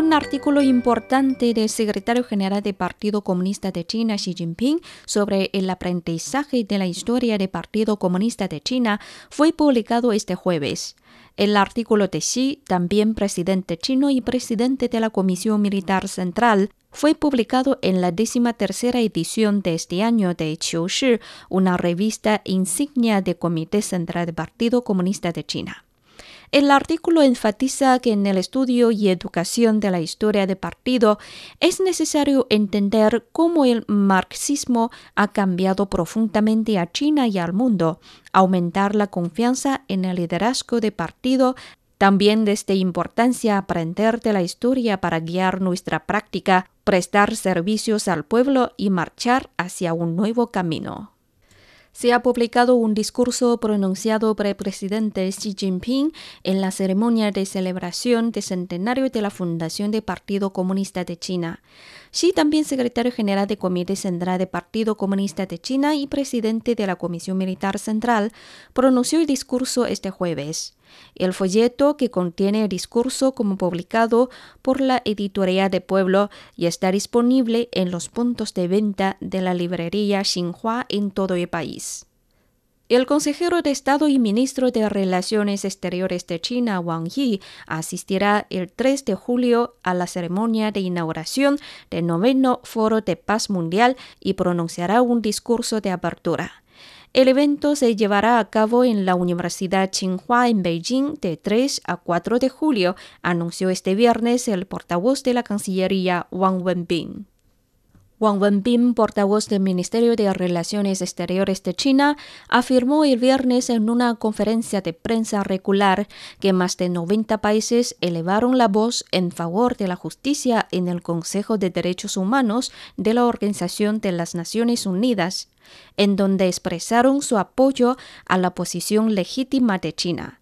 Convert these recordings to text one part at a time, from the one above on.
Un artículo importante del secretario general del Partido Comunista de China, Xi Jinping, sobre el aprendizaje de la historia del Partido Comunista de China fue publicado este jueves. El artículo de Xi, también presidente chino y presidente de la Comisión Militar Central, fue publicado en la décima tercera edición de este año de Qiushi, una revista insignia del Comité Central del Partido Comunista de China. El artículo enfatiza que en el estudio y educación de la historia del partido es necesario entender cómo el marxismo ha cambiado profundamente a China y al mundo, aumentar la confianza en el liderazgo del partido, también desde importancia aprender de la historia para guiar nuestra práctica, prestar servicios al pueblo y marchar hacia un nuevo camino se ha publicado un discurso pronunciado por el presidente Xi Jinping en la ceremonia de celebración del centenario de la fundación del Partido Comunista de China. Xi, también secretario general del Comité Central del Partido Comunista de China y presidente de la Comisión Militar Central, pronunció el discurso este jueves. El folleto que contiene el discurso como publicado por la editorial de Pueblo y está disponible en los puntos de venta de la librería Xinhua en todo el país. El consejero de Estado y ministro de Relaciones Exteriores de China, Wang Yi, asistirá el 3 de julio a la ceremonia de inauguración del noveno Foro de Paz Mundial y pronunciará un discurso de apertura. El evento se llevará a cabo en la Universidad Tsinghua en Beijing de 3 a 4 de julio, anunció este viernes el portavoz de la Cancillería Wang Wenbin. Wang Wenbin, portavoz del Ministerio de Relaciones Exteriores de China, afirmó el viernes en una conferencia de prensa regular que más de 90 países elevaron la voz en favor de la justicia en el Consejo de Derechos Humanos de la Organización de las Naciones Unidas, en donde expresaron su apoyo a la posición legítima de China.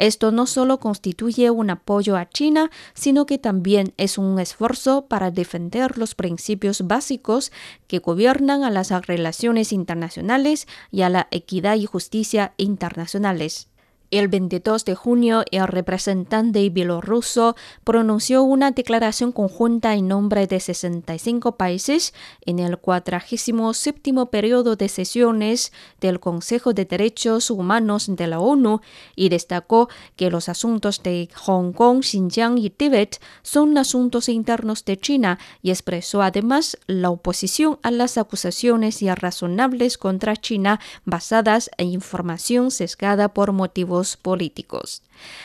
Esto no solo constituye un apoyo a China, sino que también es un esfuerzo para defender los principios básicos que gobiernan a las relaciones internacionales y a la equidad y justicia internacionales. El 22 de junio, el representante bielorruso pronunció una declaración conjunta en nombre de 65 países en el 47 periodo de sesiones del Consejo de Derechos Humanos de la ONU y destacó que los asuntos de Hong Kong, Xinjiang y Tíbet son asuntos internos de China y expresó además la oposición a las acusaciones irrazonables contra China basadas en información sesgada por motivos políticos.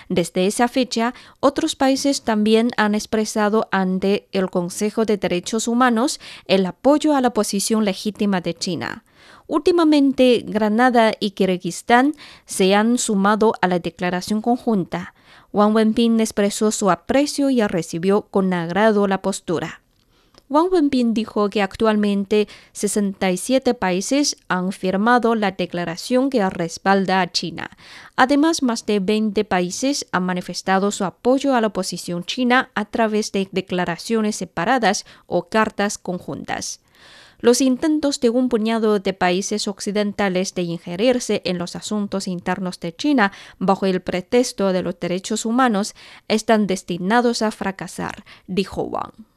Desde esa fecha, otros países también han expresado ante el Consejo de Derechos Humanos el apoyo a la posición legítima de China. Últimamente, Granada y Kirguistán se han sumado a la declaración conjunta. Wang Wenbin expresó su aprecio y recibió con agrado la postura. Wang Wenbin dijo que actualmente 67 países han firmado la declaración que respalda a China. Además, más de 20 países han manifestado su apoyo a la oposición china a través de declaraciones separadas o cartas conjuntas. Los intentos de un puñado de países occidentales de ingerirse en los asuntos internos de China bajo el pretexto de los derechos humanos están destinados a fracasar, dijo Wang.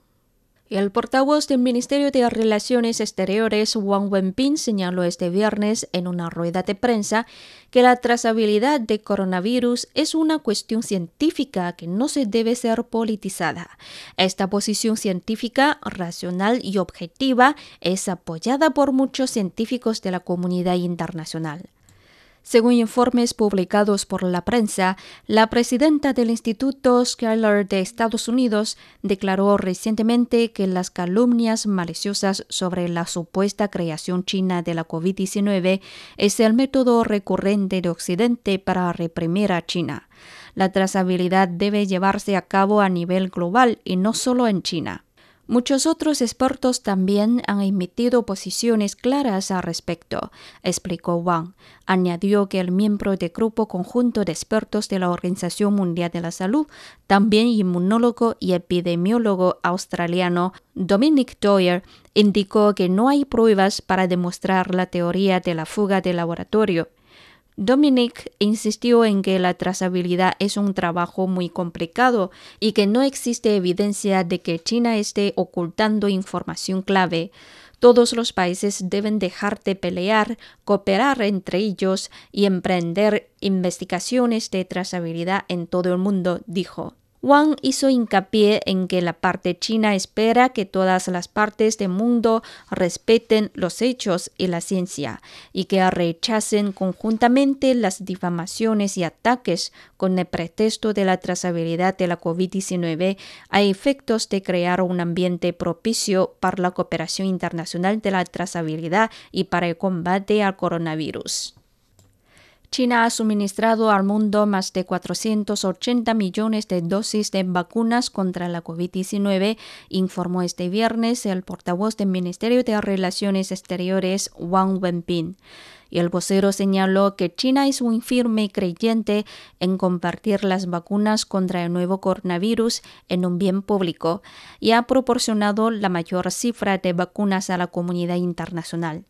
El portavoz del Ministerio de Relaciones Exteriores, Wang Wenbin, señaló este viernes en una rueda de prensa que la trazabilidad de coronavirus es una cuestión científica que no se debe ser politizada. Esta posición científica, racional y objetiva es apoyada por muchos científicos de la comunidad internacional. Según informes publicados por la prensa, la presidenta del Instituto Skylar de Estados Unidos declaró recientemente que las calumnias maliciosas sobre la supuesta creación china de la COVID-19 es el método recurrente de Occidente para reprimir a China. La trazabilidad debe llevarse a cabo a nivel global y no solo en China. Muchos otros expertos también han emitido posiciones claras al respecto, explicó Wang. Añadió que el miembro del Grupo Conjunto de Expertos de la Organización Mundial de la Salud, también inmunólogo y epidemiólogo australiano Dominic Doyer, indicó que no hay pruebas para demostrar la teoría de la fuga de laboratorio Dominic insistió en que la trazabilidad es un trabajo muy complicado y que no existe evidencia de que China esté ocultando información clave. Todos los países deben dejar de pelear, cooperar entre ellos y emprender investigaciones de trazabilidad en todo el mundo, dijo. Wang hizo hincapié en que la parte china espera que todas las partes del mundo respeten los hechos y la ciencia y que rechacen conjuntamente las difamaciones y ataques con el pretexto de la trazabilidad de la COVID-19 a efectos de crear un ambiente propicio para la cooperación internacional de la trazabilidad y para el combate al coronavirus. China ha suministrado al mundo más de 480 millones de dosis de vacunas contra la COVID-19, informó este viernes el portavoz del Ministerio de Relaciones Exteriores, Wang Wenbin. Y el vocero señaló que China es un firme creyente en compartir las vacunas contra el nuevo coronavirus en un bien público y ha proporcionado la mayor cifra de vacunas a la comunidad internacional.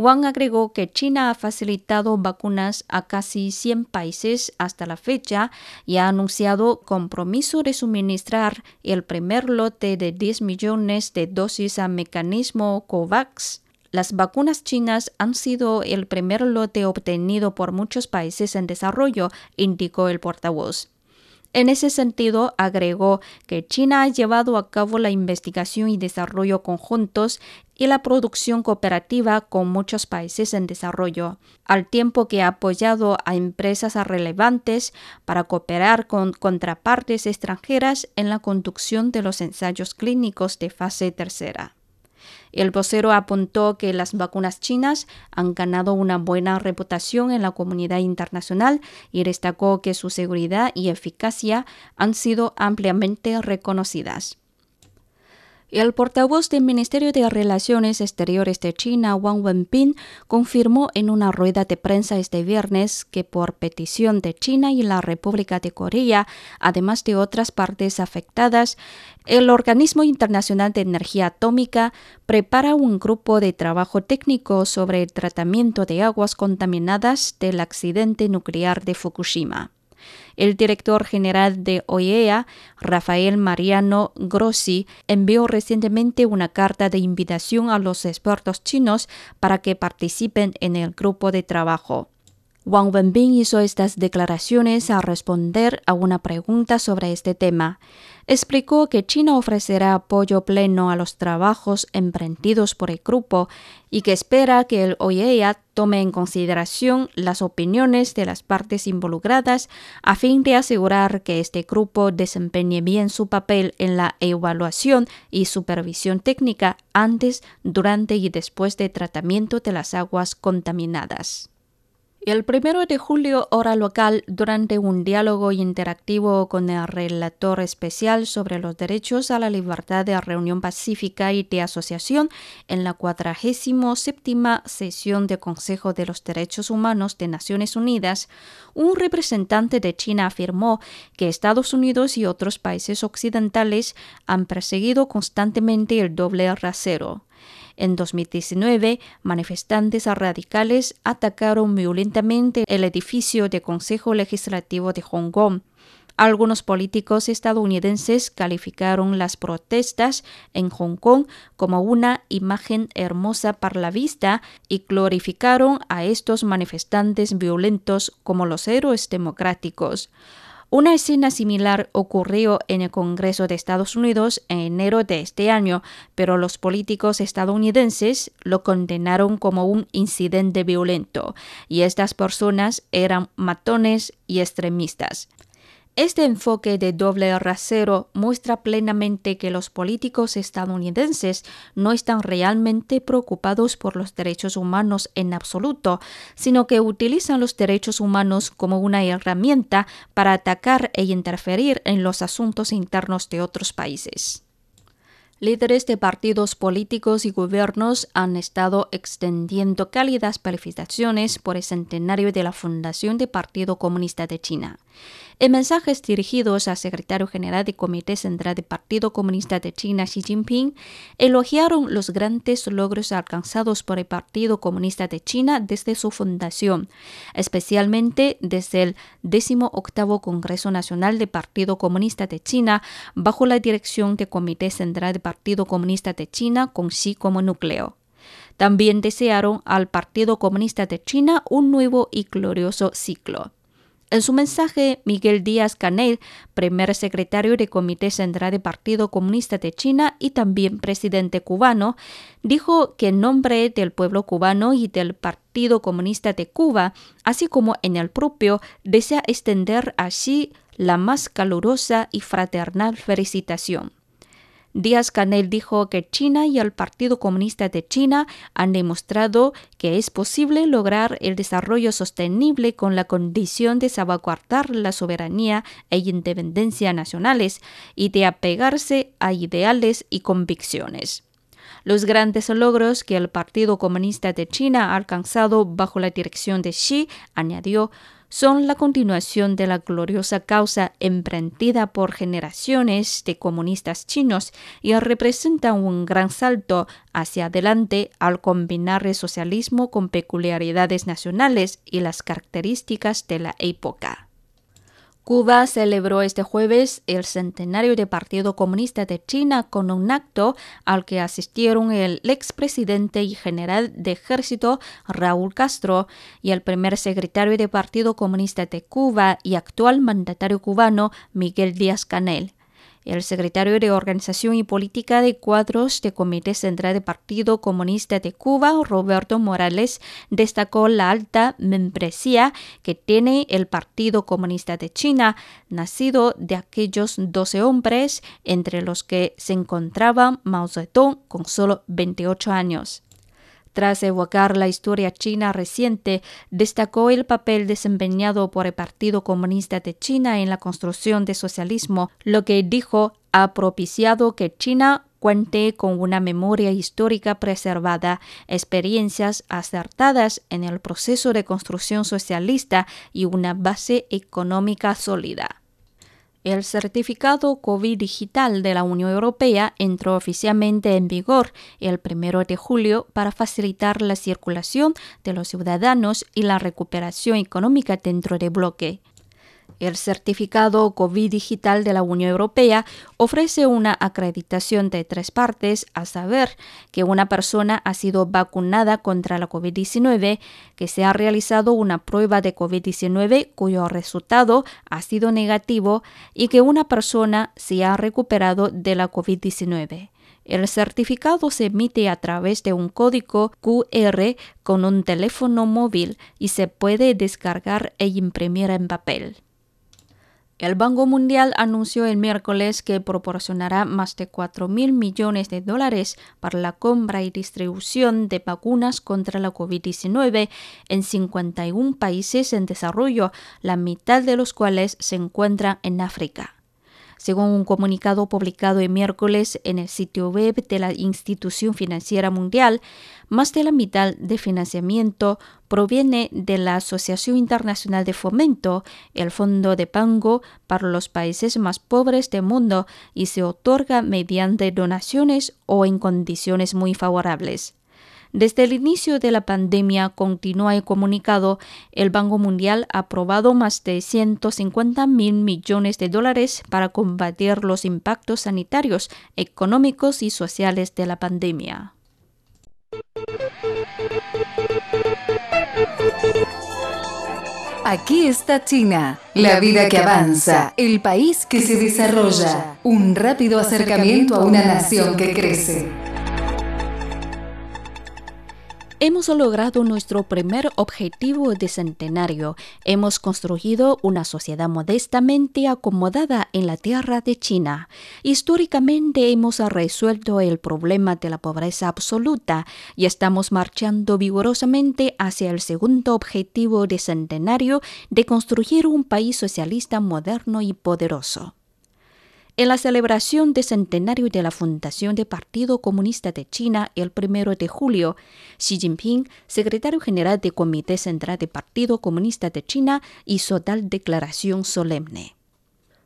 Wang agregó que China ha facilitado vacunas a casi 100 países hasta la fecha y ha anunciado compromiso de suministrar el primer lote de 10 millones de dosis a mecanismo COVAX. Las vacunas chinas han sido el primer lote obtenido por muchos países en desarrollo, indicó el portavoz. En ese sentido, agregó que China ha llevado a cabo la investigación y desarrollo conjuntos y la producción cooperativa con muchos países en desarrollo, al tiempo que ha apoyado a empresas relevantes para cooperar con contrapartes extranjeras en la conducción de los ensayos clínicos de fase tercera. El vocero apuntó que las vacunas chinas han ganado una buena reputación en la comunidad internacional y destacó que su seguridad y eficacia han sido ampliamente reconocidas. El portavoz del Ministerio de Relaciones Exteriores de China, Wang Wenbin, confirmó en una rueda de prensa este viernes que por petición de China y la República de Corea, además de otras partes afectadas, el Organismo Internacional de Energía Atómica prepara un grupo de trabajo técnico sobre el tratamiento de aguas contaminadas del accidente nuclear de Fukushima. El director general de OIEA, Rafael Mariano Grossi, envió recientemente una carta de invitación a los expertos chinos para que participen en el grupo de trabajo. Wang Wenbin hizo estas declaraciones al responder a una pregunta sobre este tema. Explicó que China ofrecerá apoyo pleno a los trabajos emprendidos por el grupo y que espera que el OIEA tome en consideración las opiniones de las partes involucradas a fin de asegurar que este grupo desempeñe bien su papel en la evaluación y supervisión técnica antes, durante y después del tratamiento de las aguas contaminadas. El primero de julio, hora local, durante un diálogo interactivo con el relator especial sobre los derechos a la libertad de reunión pacífica y de asociación en la 47 sesión del Consejo de los Derechos Humanos de Naciones Unidas, un representante de China afirmó que Estados Unidos y otros países occidentales han perseguido constantemente el doble rasero. En 2019, manifestantes radicales atacaron violentamente el edificio del Consejo Legislativo de Hong Kong. Algunos políticos estadounidenses calificaron las protestas en Hong Kong como una imagen hermosa para la vista y glorificaron a estos manifestantes violentos como los héroes democráticos. Una escena similar ocurrió en el Congreso de Estados Unidos en enero de este año, pero los políticos estadounidenses lo condenaron como un incidente violento, y estas personas eran matones y extremistas. Este enfoque de doble rasero muestra plenamente que los políticos estadounidenses no están realmente preocupados por los derechos humanos en absoluto, sino que utilizan los derechos humanos como una herramienta para atacar e interferir en los asuntos internos de otros países. Líderes de partidos políticos y gobiernos han estado extendiendo cálidas felicitaciones por el centenario de la fundación del Partido Comunista de China. En mensajes dirigidos al secretario general del Comité Central del Partido Comunista de China, Xi Jinping, elogiaron los grandes logros alcanzados por el Partido Comunista de China desde su fundación, especialmente desde el 18 Congreso Nacional del Partido Comunista de China, bajo la dirección del Comité Central del Partido Comunista de China, con Xi como núcleo. También desearon al Partido Comunista de China un nuevo y glorioso ciclo. En su mensaje, Miguel Díaz Canel, primer secretario del Comité Central del Partido Comunista de China y también presidente cubano, dijo que en nombre del pueblo cubano y del Partido Comunista de Cuba, así como en el propio, desea extender así la más calurosa y fraternal felicitación. Díaz Canel dijo que China y el Partido Comunista de China han demostrado que es posible lograr el desarrollo sostenible con la condición de salvaguardar la soberanía e independencia nacionales y de apegarse a ideales y convicciones. Los grandes logros que el Partido Comunista de China ha alcanzado bajo la dirección de Xi, añadió, son la continuación de la gloriosa causa emprendida por generaciones de comunistas chinos y representan un gran salto hacia adelante al combinar el socialismo con peculiaridades nacionales y las características de la época. Cuba celebró este jueves el centenario del Partido Comunista de China con un acto al que asistieron el expresidente y general de ejército Raúl Castro y el primer secretario del Partido Comunista de Cuba y actual mandatario cubano Miguel Díaz Canel. El secretario de Organización y Política de Cuadros del Comité Central del Partido Comunista de Cuba, Roberto Morales, destacó la alta membresía que tiene el Partido Comunista de China, nacido de aquellos 12 hombres, entre los que se encontraba Mao Zedong con solo 28 años. Tras evocar la historia china reciente, destacó el papel desempeñado por el Partido Comunista de China en la construcción del socialismo, lo que dijo ha propiciado que China cuente con una memoria histórica preservada, experiencias acertadas en el proceso de construcción socialista y una base económica sólida. El certificado COVID digital de la Unión Europea entró oficialmente en vigor el 1 de julio para facilitar la circulación de los ciudadanos y la recuperación económica dentro del bloque. El certificado COVID digital de la Unión Europea ofrece una acreditación de tres partes, a saber, que una persona ha sido vacunada contra la COVID-19, que se ha realizado una prueba de COVID-19 cuyo resultado ha sido negativo y que una persona se ha recuperado de la COVID-19. El certificado se emite a través de un código QR con un teléfono móvil y se puede descargar e imprimir en papel. El Banco Mundial anunció el miércoles que proporcionará más de 4 mil millones de dólares para la compra y distribución de vacunas contra la COVID-19 en 51 países en desarrollo, la mitad de los cuales se encuentran en África. Según un comunicado publicado el miércoles en el sitio web de la Institución Financiera Mundial, más de la mitad de financiamiento proviene de la Asociación Internacional de Fomento, el Fondo de Pango para los países más pobres del mundo, y se otorga mediante donaciones o en condiciones muy favorables. Desde el inicio de la pandemia, continúa el comunicado, el Banco Mundial ha aprobado más de 150 mil millones de dólares para combatir los impactos sanitarios, económicos y sociales de la pandemia. Aquí está China, la vida que avanza, el país que se desarrolla, un rápido acercamiento a una nación que crece. Hemos logrado nuestro primer objetivo de centenario. Hemos construido una sociedad modestamente acomodada en la tierra de China. Históricamente hemos resuelto el problema de la pobreza absoluta y estamos marchando vigorosamente hacia el segundo objetivo de centenario de construir un país socialista moderno y poderoso. En la celebración del centenario de la fundación del Partido Comunista de China el 1 de julio, Xi Jinping, secretario general del Comité Central del Partido Comunista de China, hizo tal declaración solemne.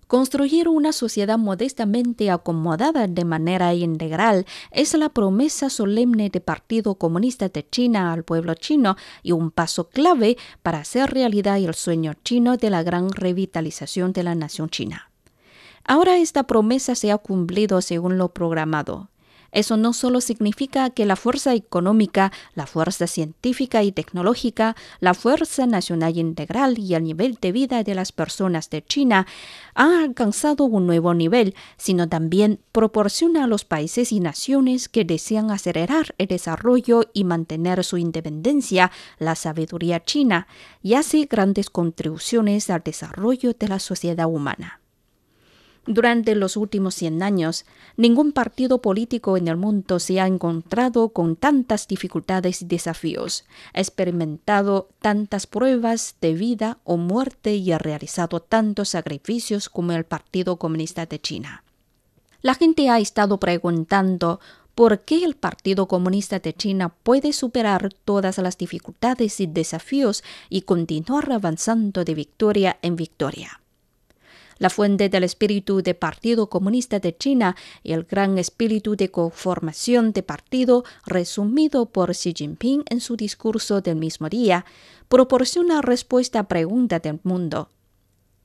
Construir una sociedad modestamente acomodada de manera integral es la promesa solemne del Partido Comunista de China al pueblo chino y un paso clave para hacer realidad el sueño chino de la gran revitalización de la nación china. Ahora esta promesa se ha cumplido según lo programado. Eso no solo significa que la fuerza económica, la fuerza científica y tecnológica, la fuerza nacional integral y el nivel de vida de las personas de China han alcanzado un nuevo nivel, sino también proporciona a los países y naciones que desean acelerar el desarrollo y mantener su independencia la sabiduría china y hace grandes contribuciones al desarrollo de la sociedad humana. Durante los últimos 100 años, ningún partido político en el mundo se ha encontrado con tantas dificultades y desafíos, ha experimentado tantas pruebas de vida o muerte y ha realizado tantos sacrificios como el Partido Comunista de China. La gente ha estado preguntando por qué el Partido Comunista de China puede superar todas las dificultades y desafíos y continuar avanzando de victoria en victoria la fuente del espíritu del Partido Comunista de China y el gran espíritu de conformación de partido resumido por Xi Jinping en su discurso del mismo día, proporciona respuesta a pregunta del mundo.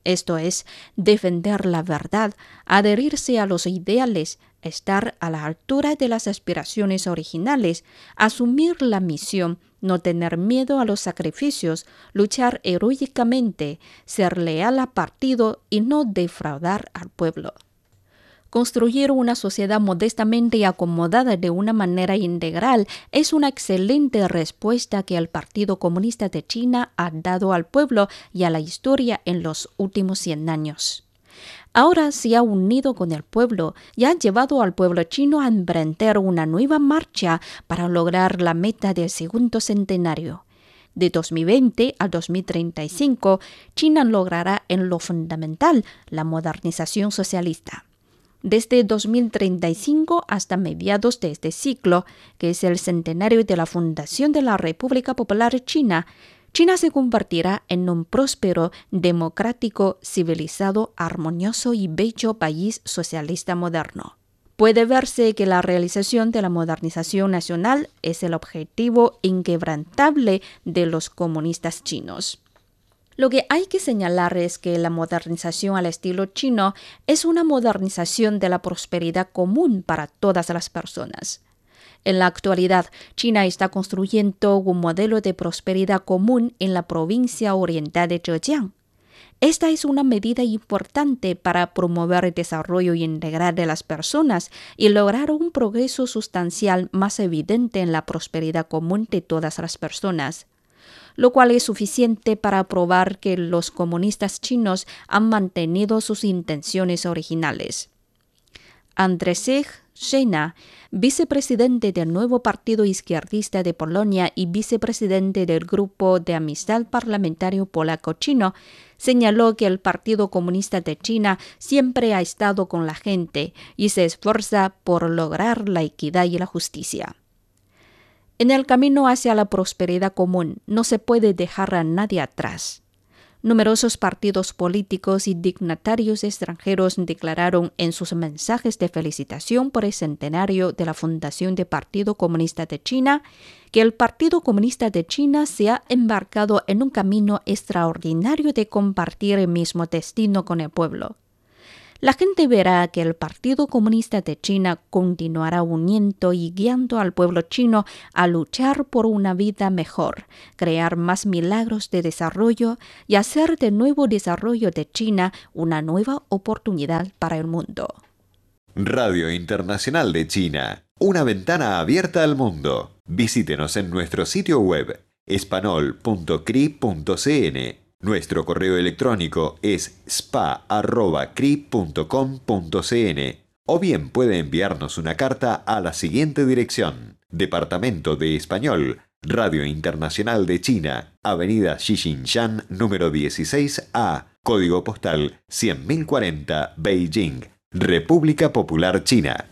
Esto es, defender la verdad, adherirse a los ideales, estar a la altura de las aspiraciones originales, asumir la misión, no tener miedo a los sacrificios, luchar heroicamente, ser leal al partido y no defraudar al pueblo. Construir una sociedad modestamente acomodada de una manera integral es una excelente respuesta que el Partido Comunista de China ha dado al pueblo y a la historia en los últimos 100 años. Ahora se ha unido con el pueblo y ha llevado al pueblo chino a emprender una nueva marcha para lograr la meta del segundo centenario. De 2020 a 2035, China logrará en lo fundamental la modernización socialista. Desde 2035 hasta mediados de este ciclo, que es el centenario de la fundación de la República Popular China, China se convertirá en un próspero, democrático, civilizado, armonioso y bello país socialista moderno. Puede verse que la realización de la modernización nacional es el objetivo inquebrantable de los comunistas chinos. Lo que hay que señalar es que la modernización al estilo chino es una modernización de la prosperidad común para todas las personas. En la actualidad, China está construyendo un modelo de prosperidad común en la provincia oriental de Zhejiang. Esta es una medida importante para promover el desarrollo integral de las personas y lograr un progreso sustancial más evidente en la prosperidad común de todas las personas, lo cual es suficiente para probar que los comunistas chinos han mantenido sus intenciones originales. Andrzej Szejna, vicepresidente del nuevo Partido Izquierdista de Polonia y vicepresidente del Grupo de Amistad Parlamentario Polaco-Chino, señaló que el Partido Comunista de China siempre ha estado con la gente y se esfuerza por lograr la equidad y la justicia. En el camino hacia la prosperidad común no se puede dejar a nadie atrás. Numerosos partidos políticos y dignatarios extranjeros declararon en sus mensajes de felicitación por el centenario de la fundación del Partido Comunista de China que el Partido Comunista de China se ha embarcado en un camino extraordinario de compartir el mismo destino con el pueblo la gente verá que el Partido Comunista de China continuará uniendo y guiando al pueblo chino a luchar por una vida mejor, crear más milagros de desarrollo y hacer del nuevo desarrollo de China una nueva oportunidad para el mundo. Radio Internacional de China, una ventana abierta al mundo. Visítenos en nuestro sitio web espanol.cri.cn nuestro correo electrónico es spa.cri.com.cn o bien puede enviarnos una carta a la siguiente dirección. Departamento de Español, Radio Internacional de China, Avenida Xixinjiang número 16A, código postal 100.040, Beijing República Popular China.